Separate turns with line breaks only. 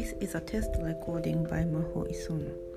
This is a test recording by Maho Isono.